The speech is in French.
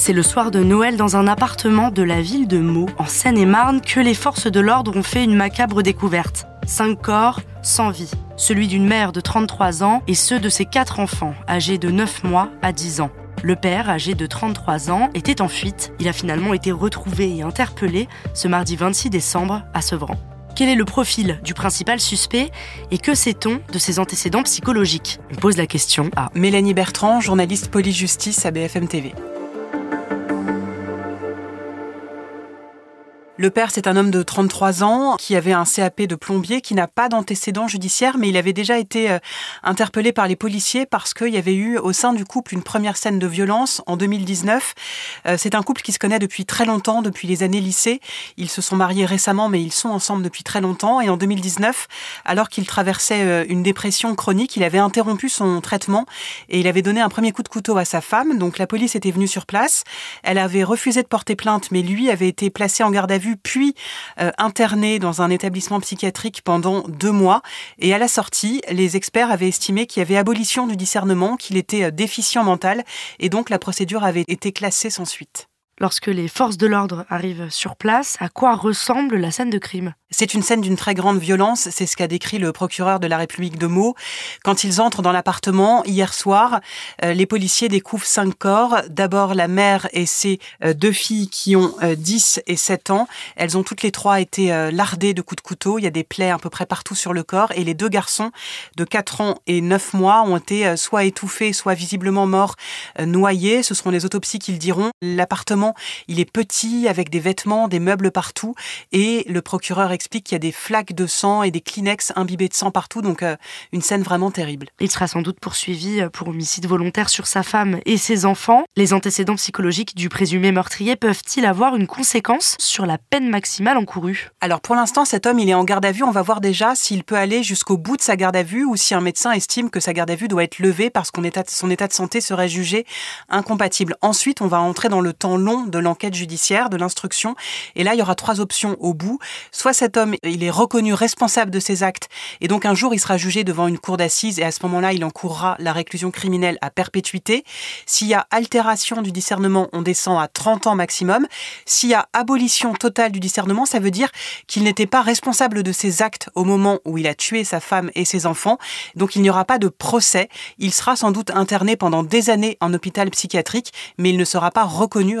C'est le soir de Noël dans un appartement de la ville de Meaux, en Seine-et-Marne, que les forces de l'ordre ont fait une macabre découverte. Cinq corps sans vie. Celui d'une mère de 33 ans et ceux de ses quatre enfants, âgés de 9 mois à 10 ans. Le père, âgé de 33 ans, était en fuite. Il a finalement été retrouvé et interpellé ce mardi 26 décembre à Sevran. Quel est le profil du principal suspect et que sait-on de ses antécédents psychologiques? On pose la question à Mélanie Bertrand, journaliste police-justice à BFM TV. Le père, c'est un homme de 33 ans qui avait un CAP de plombier, qui n'a pas d'antécédent judiciaire, mais il avait déjà été euh, interpellé par les policiers parce qu'il y avait eu au sein du couple une première scène de violence en 2019. Euh, c'est un couple qui se connaît depuis très longtemps, depuis les années lycée. Ils se sont mariés récemment, mais ils sont ensemble depuis très longtemps. Et en 2019, alors qu'il traversait euh, une dépression chronique, il avait interrompu son traitement et il avait donné un premier coup de couteau à sa femme. Donc la police était venue sur place. Elle avait refusé de porter plainte, mais lui avait été placé en garde à vue puis euh, interné dans un établissement psychiatrique pendant deux mois. Et à la sortie, les experts avaient estimé qu'il y avait abolition du discernement, qu'il était euh, déficient mental, et donc la procédure avait été classée sans suite. Lorsque les forces de l'ordre arrivent sur place, à quoi ressemble la scène de crime? C'est une scène d'une très grande violence, c'est ce qu'a décrit le procureur de la République de Meaux. Quand ils entrent dans l'appartement hier soir, euh, les policiers découvrent cinq corps. D'abord la mère et ses euh, deux filles qui ont 10 euh, et 7 ans. Elles ont toutes les trois été lardées de coups de couteau. Il y a des plaies à peu près partout sur le corps. Et les deux garçons de 4 ans et 9 mois ont été soit étouffés, soit visiblement morts, noyés. Ce seront les autopsies qui le diront. L'appartement, il est petit, avec des vêtements, des meubles partout. Et le procureur explique qu'il y a des flaques de sang et des Kleenex imbibés de sang partout, donc euh, une scène vraiment terrible. Il sera sans doute poursuivi euh, pour homicide volontaire sur sa femme et ses enfants. Les antécédents psychologiques du présumé meurtrier peuvent-ils avoir une conséquence sur la peine maximale encourue? Alors pour l'instant, cet homme, il est en garde à vue. On va voir déjà s'il peut aller jusqu'au bout de sa garde à vue ou si un médecin estime que sa garde à vue doit être levée parce que son état de santé serait jugé incompatible. Ensuite, on va entrer dans le temps long de l'enquête judiciaire, de l'instruction. Et là, il y aura trois options au bout. Soit cet homme, il est reconnu responsable de ses actes et donc un jour il sera jugé devant une cour d'assises et à ce moment-là il encourra la réclusion criminelle à perpétuité. S'il y a altération du discernement, on descend à 30 ans maximum. S'il y a abolition totale du discernement, ça veut dire qu'il n'était pas responsable de ses actes au moment où il a tué sa femme et ses enfants. Donc il n'y aura pas de procès. Il sera sans doute interné pendant des années en hôpital psychiatrique, mais il ne sera pas reconnu